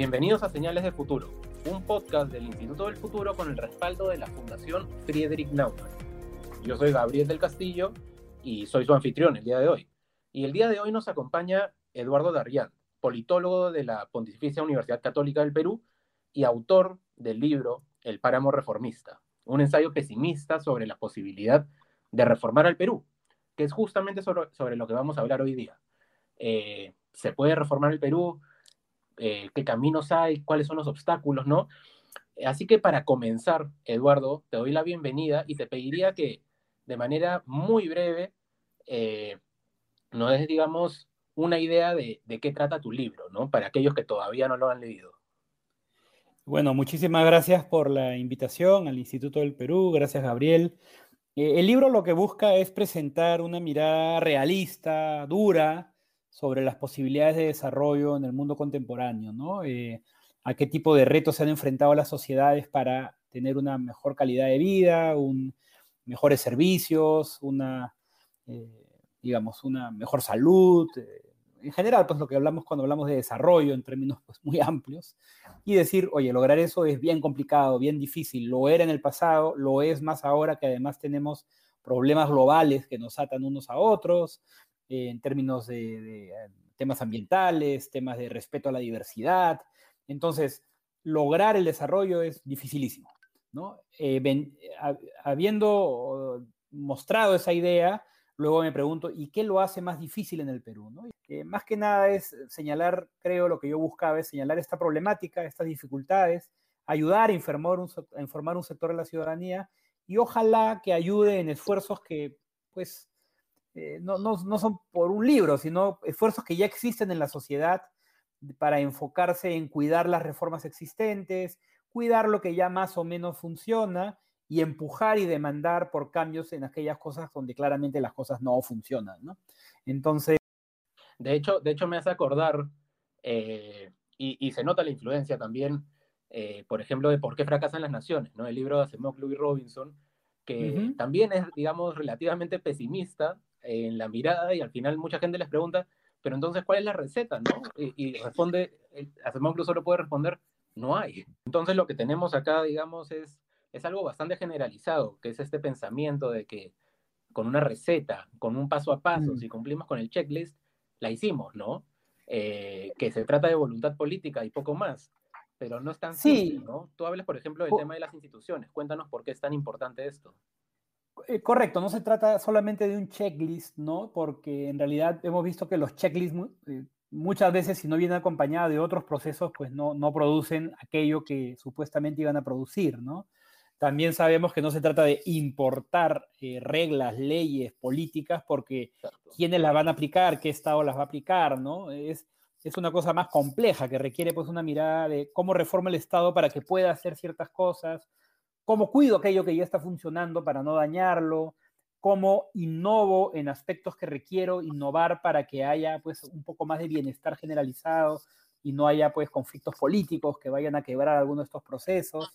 Bienvenidos a Señales de Futuro, un podcast del Instituto del Futuro con el respaldo de la Fundación Friedrich Naumann. Yo soy Gabriel del Castillo y soy su anfitrión el día de hoy. Y el día de hoy nos acompaña Eduardo Darrián, politólogo de la Pontificia Universidad Católica del Perú y autor del libro El páramo reformista, un ensayo pesimista sobre la posibilidad de reformar al Perú, que es justamente sobre, lo que vamos a hablar hoy día. Eh, ¿Se puede reformar el Perú? Eh, qué caminos hay, cuáles son los obstáculos, ¿no? Así que para comenzar, Eduardo, te doy la bienvenida y te pediría que de manera muy breve eh, nos des, digamos, una idea de, qué trata tu libro, ¿no? Para aquellos que todavía no lo han leído. Bueno, muchísimas gracias por la invitación al Instituto del Perú, gracias Gabriel. Eh, el libro lo que busca es presentar una mirada realista, dura, sobre las posibilidades de desarrollo en el mundo contemporáneo, ¿no? Eh, a qué tipo de retos se han enfrentado las sociedades para tener una mejor calidad de vida, mejores servicios, una, eh, digamos, una mejor salud, eh, en general, pues lo que hablamos cuando hablamos de desarrollo en términos pues, muy amplios, y decir, oye, lograr eso es bien complicado, bien difícil, lo era en el pasado, lo es más ahora que además tenemos problemas globales que nos atan unos a otros, en términos de, eh, temas ambientales, temas de respeto a la diversidad. Entonces, lograr el desarrollo es dificilísimo. ¿no? Eh, habiendo mostrado esa idea, luego me pregunto, ¿y qué lo hace más difícil en el Perú? ¿no? Eh, más que nada es señalar, creo, lo que yo buscaba es señalar esta problemática, estas dificultades, ayudar a informar un, a informar un sector de la ciudadanía y ojalá que ayude en esfuerzos que, pues, eh, no, son por un libro, sino esfuerzos que ya existen en la sociedad para enfocarse en cuidar las reformas existentes, cuidar lo que ya más o menos funciona y empujar y demandar por cambios en aquellas cosas donde claramente las cosas no funcionan, Entonces... De hecho, de hecho me hace acordar, eh, y, se nota la influencia también, eh, por ejemplo, de por qué fracasan las naciones, ¿no? El libro de Asimov y Robinson, que también es, digamos, relativamente pesimista en la mirada y al final mucha gente les pregunta, pero entonces, ¿cuál es la receta? ¿no? Y, responde, Acemoglu solo puede responder, no hay. Entonces lo que tenemos acá, digamos, es, es algo bastante generalizado, que es este pensamiento de que con una receta, con un paso a paso, mm. si cumplimos con el checklist, la hicimos, ¿no? Eh, que se trata de voluntad política y poco más, pero no es tan sí. ¿no? Tú hablas, por ejemplo, del tema de las instituciones. Cuéntanos por qué es tan importante esto. Eh, correcto, no se trata solamente de un checklist, ¿no? Porque en realidad hemos visto que los checklists eh, muchas veces, si no vienen acompañados de otros procesos, pues no, no producen aquello que supuestamente iban a producir, ¿no? También sabemos que no se trata de importar eh, reglas, leyes, políticas, porque quiénes las van a aplicar, qué Estado las va a aplicar, ¿no? Es, es una cosa más compleja que requiere pues una mirada de cómo reforma el Estado para que pueda hacer ciertas cosas, cómo cuido aquello que ya está funcionando para no dañarlo, cómo innovo en aspectos que requiero innovar para que haya pues un poco más de bienestar generalizado y no haya pues conflictos políticos que vayan a quebrar algunos de estos procesos.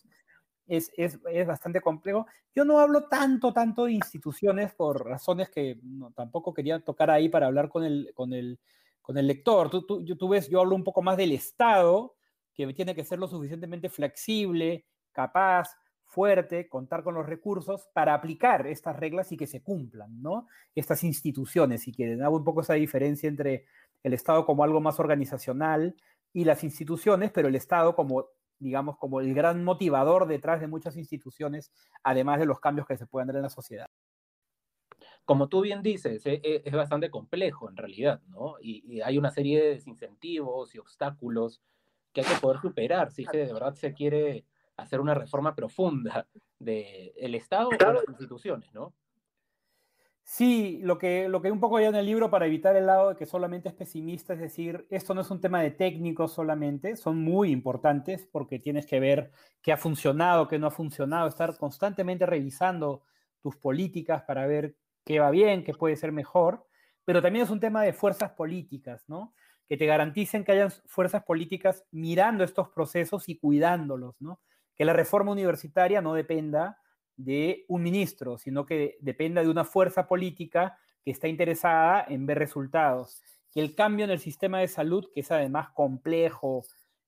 Es, es, es, bastante complejo. Yo no hablo tanto, tanto de instituciones por razones que tampoco quería tocar ahí para hablar con el, con el, con el lector. Tú, tú, tú ves, yo hablo un poco más del Estado, que tiene que ser lo suficientemente flexible, capaz, fuerte, contar con los recursos para aplicar estas reglas y que se cumplan, ¿no? Estas instituciones y que hago un poco esa diferencia entre el Estado como algo más organizacional y las instituciones, pero el Estado como, digamos, como el gran motivador detrás de muchas instituciones, además de los cambios que se pueden dar en la sociedad. Como tú bien dices, e, e, es, bastante complejo en realidad, ¿no? Y, hay una serie de desincentivos y obstáculos que hay que poder superar si de verdad se quiere hacer una reforma profunda del Estado o las instituciones, ¿no? Sí, lo que, lo que un poco hay en el libro para evitar el lado de que solamente es pesimista, es decir, esto no es un tema de técnicos solamente, son muy importantes porque tienes que ver qué ha funcionado, qué no ha funcionado, estar constantemente revisando tus políticas para ver qué va bien, qué puede ser mejor, pero también es un tema de fuerzas políticas, ¿no? Que te garanticen que hayan fuerzas políticas mirando estos procesos y cuidándolos, ¿no? Que la reforma universitaria no dependa de un ministro, sino que dependa de una fuerza política que está interesada en ver resultados. Que el cambio en el sistema de salud, que es además complejo,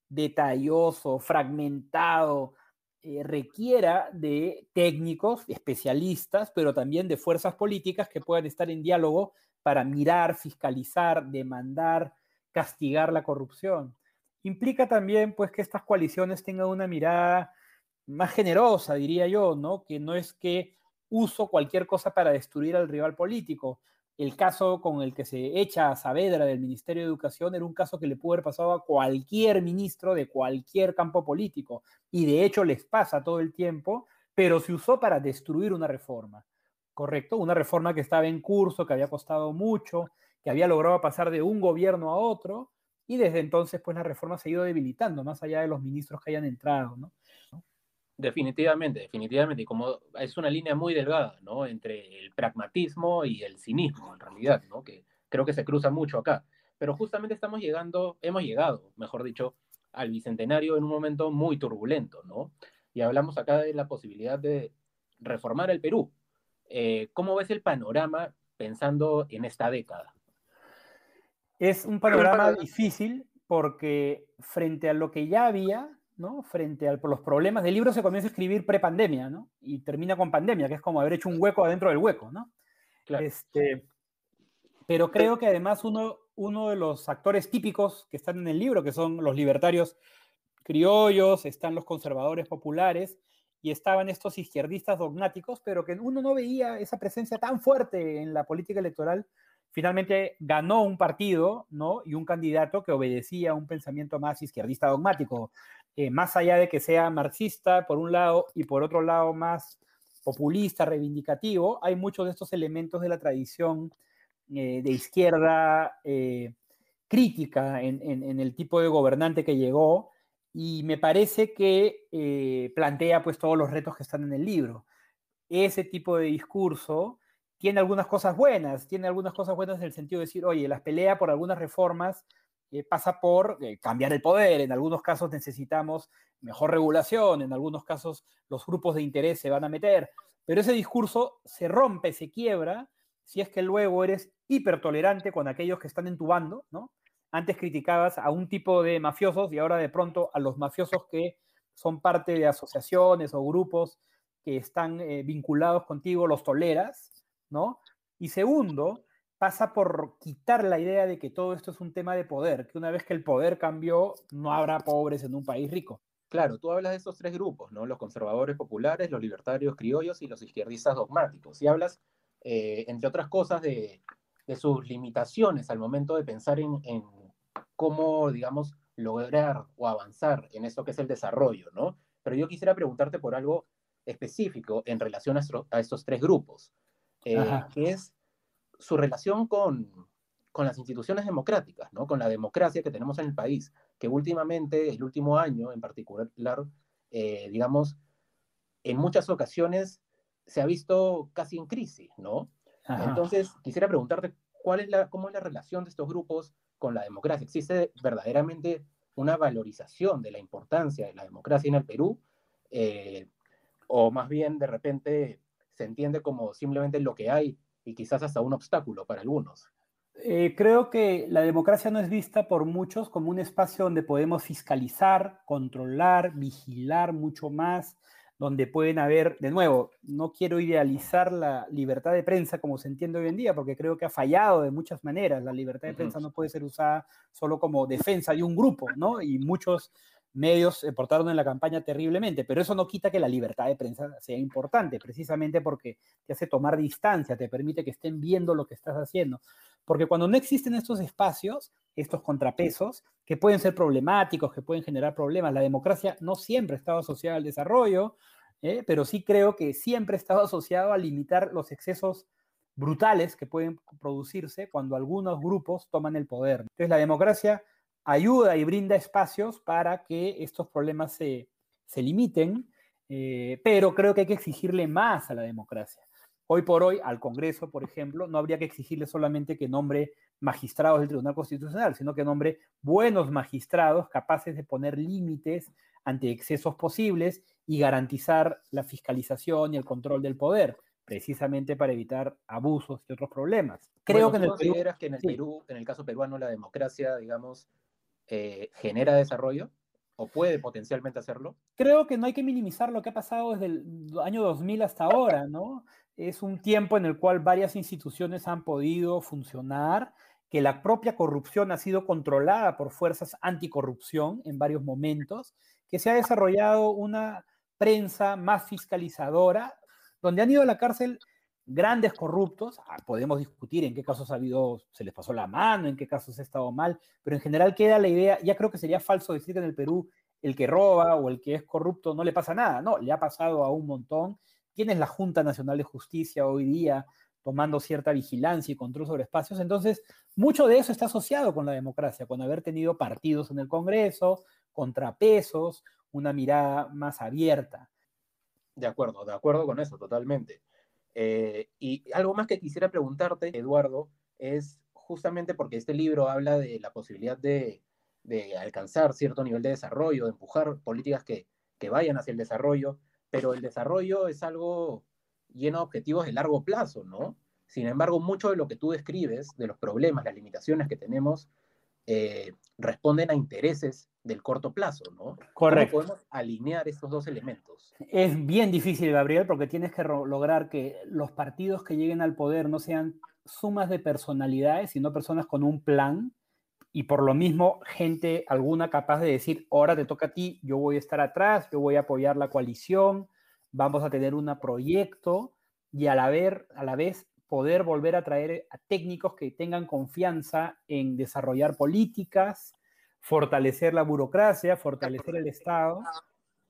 detalloso, fragmentado, eh, requiera de técnicos, especialistas, pero también de fuerzas políticas que puedan estar en diálogo para mirar, fiscalizar, demandar, castigar la corrupción. Implica también pues que estas coaliciones tengan una mirada más generosa, diría yo, ¿no? Que no es que uso cualquier cosa para destruir al rival político. El caso con el que se echa a Saavedra del Ministerio de Educación era un caso que le pudo haber pasado a cualquier ministro de cualquier campo político. Y de hecho les pasa todo el tiempo, pero se usó para destruir una reforma. ¿Correcto? Una reforma que estaba en curso, que había costado mucho, que había logrado pasar de un gobierno a otro, y desde entonces pues la reforma se ha ido debilitando, más allá de los ministros que hayan entrado, ¿no? Definitivamente, definitivamente. Y como es una línea muy delgada, ¿no? Entre el pragmatismo y el cinismo, en realidad, ¿no? Que creo que se cruza mucho acá. Pero justamente estamos llegando, hemos llegado, mejor dicho, al bicentenario en un momento muy turbulento, ¿no? Y hablamos acá de la posibilidad de reformar el Perú. Eh, ¿Cómo ves el panorama pensando en esta década? Es un panorama difícil porque frente a lo que ya había, ¿no? Frente a los problemas del libro se comienza a escribir prepandemia, ¿no? Y termina con pandemia, que es como haber hecho un hueco adentro del hueco, ¿no? Este, pero creo que además uno, uno de los actores típicos que están en el libro, que son los libertarios criollos, están los conservadores populares y estaban estos izquierdistas dogmáticos, pero que uno no veía esa presencia tan fuerte en la política electoral finalmente ganó un partido, ¿no? Y un candidato que obedecía a un pensamiento más izquierdista dogmático. Eh, más allá de que sea marxista por un lado y por otro lado más populista, reivindicativo, hay muchos de estos elementos de la tradición eh, de izquierda eh, crítica en, el tipo de gobernante que llegó y me parece que plantea pues todos los retos que están en el libro. Ese tipo de discurso tiene algunas cosas buenas, tiene algunas cosas buenas en el sentido de decir, oye, las pelea por algunas reformas eh, pasa por eh, cambiar el poder. En algunos casos necesitamos mejor regulación, en algunos casos los grupos de interés se van a meter, pero ese discurso se rompe, se quiebra, si es que luego eres hipertolerante con aquellos que están en tu bando, ¿no? Antes criticabas a un tipo de mafiosos y ahora de pronto a los mafiosos que son parte de asociaciones o grupos que están eh, vinculados contigo, los toleras, ¿no? Y segundo, pasa por quitar la idea de que todo esto es un tema de poder, que una vez que el poder cambió, no habrá pobres en un país rico. Claro, tú hablas de esos tres grupos, ¿no? Los conservadores populares, los libertarios criollos y los izquierdistas dogmáticos. Y hablas, eh, entre otras cosas, de, sus limitaciones al momento de pensar en, cómo, digamos, lograr o avanzar en eso que es el desarrollo, ¿no? Pero yo quisiera preguntarte por algo específico en relación a, a estos tres grupos, eh, que es su relación con, con las instituciones democráticas, ¿no? con la democracia que tenemos en el país, que últimamente, el último año en particular, eh, digamos, en muchas ocasiones se ha visto casi en crisis, ¿no? Entonces, quisiera preguntarte, ¿cuál es la, ¿cómo es la relación de estos grupos con la democracia? ¿Existe verdaderamente una valorización de la importancia de la democracia en el Perú? Eh, ¿O más bien, de repente, se entiende como simplemente lo que hay y quizás hasta un obstáculo para algunos. Eh, creo que la democracia no es vista por muchos como un espacio donde podemos fiscalizar, controlar, vigilar mucho más, donde pueden haber, de nuevo, no quiero idealizar la libertad de prensa como se entiende hoy en día, porque creo que ha fallado de muchas maneras. La libertad de prensa no puede ser usada solo como defensa de un grupo, ¿no? Y muchos medios se portaron en la campaña terriblemente, pero eso no quita que la libertad de prensa sea importante, precisamente porque te hace tomar distancia, te permite que estén viendo lo que estás haciendo. Porque cuando no existen estos espacios, estos contrapesos, que pueden ser problemáticos, que pueden generar problemas, la democracia no siempre ha estado asociada al desarrollo, ¿eh? pero sí creo que siempre ha estado asociado a limitar los excesos brutales que pueden producirse cuando algunos grupos toman el poder. Entonces la democracia ayuda y brinda espacios para que estos problemas se, limiten, eh, pero creo que hay que exigirle más a la democracia. Hoy por hoy, al Congreso, por ejemplo, no habría que exigirle solamente que nombre magistrados del Tribunal Constitucional, sino que nombre buenos magistrados capaces de poner límites ante excesos posibles y garantizar la fiscalización y el control del poder, precisamente para evitar abusos y otros problemas. Creo que en el que en el Perú, en el caso peruano, la democracia, digamos, eh, genera desarrollo? ¿O puede potencialmente hacerlo? Creo que no hay que minimizar lo que ha pasado desde el año 2000 hasta ahora, ¿no? Es un tiempo en el cual varias instituciones han podido funcionar, que la propia corrupción ha sido controlada por fuerzas anticorrupción en varios momentos, que se ha desarrollado una prensa más fiscalizadora, donde han ido a la cárcel grandes corruptos, ah, podemos discutir en qué casos ha habido, se les pasó la mano, en qué casos ha estado mal, pero en general queda la idea, ya creo que sería falso decir que en el Perú el que roba o el que es corrupto no le pasa nada, no, le ha pasado a un montón. Tienes la Junta Nacional de Justicia hoy día tomando cierta vigilancia y control sobre espacios, entonces mucho de eso está asociado con la democracia, con haber tenido partidos en el Congreso, contrapesos, una mirada más abierta. De acuerdo, de acuerdo con eso, totalmente. Eh, y algo más que quisiera preguntarte, Eduardo, es justamente porque este libro habla de la posibilidad de, alcanzar cierto nivel de desarrollo, de empujar políticas que, vayan hacia el desarrollo, pero el desarrollo es algo lleno de objetivos de largo plazo, ¿no? Sin embargo, mucho de lo que tú describes, de los problemas, las limitaciones que tenemos, eh, responden a intereses del corto plazo, ¿no? Correcto. ¿Cómo podemos alinear estos dos elementos? Es bien difícil, Gabriel, porque tienes que lograr que los partidos que lleguen al poder no sean sumas de personalidades, sino personas con un plan y por lo mismo gente alguna capaz de decir, ahora te toca a ti, yo voy a estar atrás, yo voy a apoyar la coalición, vamos a tener un proyecto y a la, a la vez poder volver a traer a técnicos que tengan confianza en desarrollar políticas, fortalecer la burocracia, fortalecer el Estado.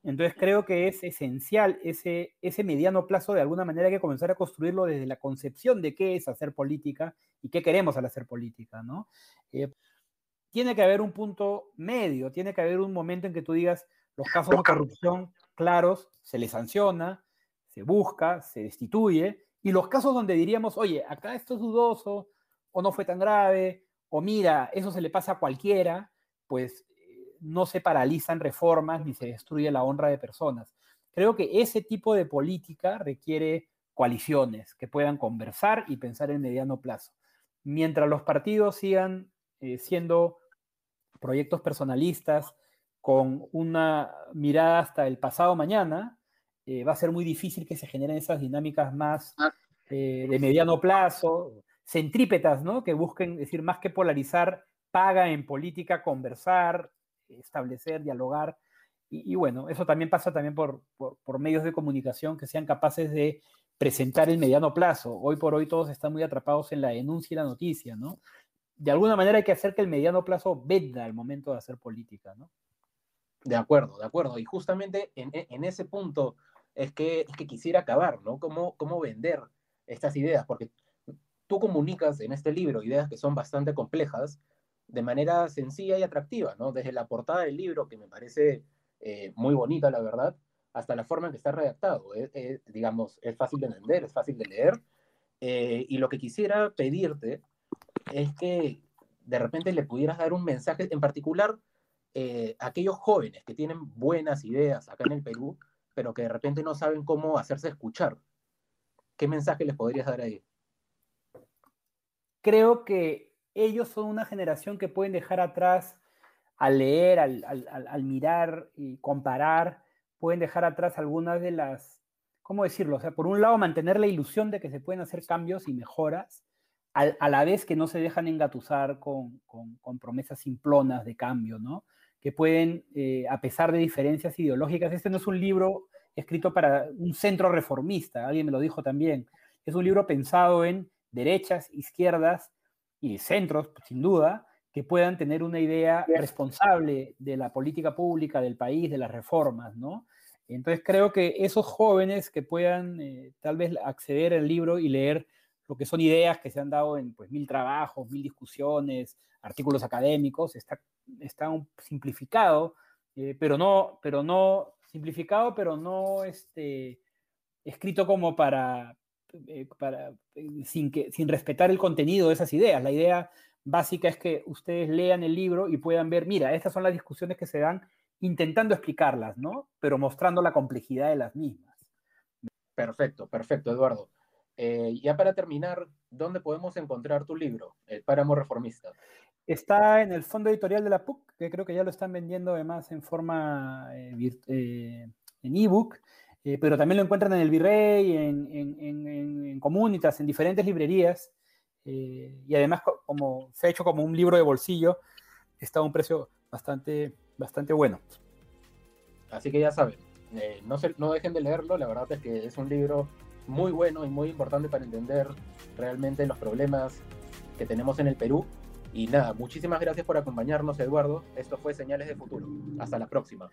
Entonces creo que es esencial ese, ese mediano plazo, de alguna manera hay que comenzar a construirlo desde la concepción de qué es hacer política y qué queremos al hacer política, ¿no? Eh, tiene que haber un punto medio, tiene que haber un momento en que tú digas, los casos de corrupción claros, se les sanciona, se busca, se destituye, y los casos donde diríamos, oye, acá esto es dudoso, o no fue tan grave, o mira, eso se le pasa a cualquiera, pues eh, no se paralizan reformas ni se destruye la honra de personas. Creo que ese tipo de política requiere coaliciones que puedan conversar y pensar en mediano plazo. Mientras los partidos sigan eh, siendo proyectos personalistas con una mirada hasta el pasado mañana, eh, va a ser muy difícil que se generen esas dinámicas más ah. eh, de mediano plazo, centrípetas, ¿no? Que busquen, decir, más que polarizar, paga en política, conversar, establecer, dialogar. Y, bueno, eso también pasa también por, por, medios de comunicación que sean capaces de presentar el mediano plazo. Hoy por hoy todos están muy atrapados en la denuncia y la noticia, ¿no? De alguna manera hay que hacer que el mediano plazo venda al momento de hacer política, ¿no? De acuerdo, de acuerdo. Y justamente en, en ese punto es que, es que quisiera acabar, ¿no? ¿Cómo, ¿Cómo vender estas ideas? Porque tú comunicas en este libro ideas que son bastante complejas de manera sencilla y atractiva, ¿no? Desde la portada del libro, que me parece eh, muy bonita, la verdad, hasta la forma en que está redactado. digamos, es fácil de entender, es fácil de leer. Eh, y lo que quisiera pedirte es que de repente le pudieras dar un mensaje, en particular eh, a aquellos jóvenes que tienen buenas ideas acá en el Perú, pero que de repente no saben cómo hacerse escuchar. ¿Qué mensaje les podrías dar ahí? Creo que ellos son una generación que pueden dejar atrás al leer, al, mirar y comparar, pueden dejar atrás algunas de las, ¿cómo decirlo? O sea, por un lado, mantener la ilusión de que se pueden hacer cambios y mejoras, a la vez que no se dejan engatusar con, promesas simplonas de cambio, ¿no? que pueden, eh, a pesar de diferencias ideológicas, este no es un libro escrito para un centro reformista, alguien me lo dijo también, es un libro pensado en derechas, izquierdas y centros, sin duda, que puedan tener una idea responsable de la política pública del país, de las reformas, ¿no? Entonces creo que esos jóvenes que puedan eh, tal vez acceder al libro y leer lo que son ideas que se han dado en pues, mil trabajos, mil discusiones, artículos académicos, está, está un simplificado, eh, pero, no, pero no simplificado, pero no este, escrito como para, para eh, sin, que, sin respetar el contenido de esas ideas. La idea básica es que ustedes lean el libro y puedan ver, mira, estas son las discusiones que se dan intentando explicarlas, ¿no? Pero mostrando la complejidad de las mismas. Perfecto, perfecto, Eduardo. ya para terminar, ¿dónde podemos encontrar tu libro, El Páramo Reformista? Está en el fondo editorial de la PUC, que creo que ya lo están vendiendo además en forma eh, eh, en ebook, eh, pero también lo encuentran en el Virrey, en, Comunitas, en diferentes librerías. y además, como se ha hecho como un libro de bolsillo, está a un precio bastante, bastante bueno. Así que ya saben, no, se, no dejen de leerlo, la verdad es que es un libro muy bueno y muy importante para entender realmente los problemas que tenemos en el Perú. Y nada, muchísimas gracias por acompañarnos, Eduardo. Esto fue Señales de Futuro. Hasta la próxima.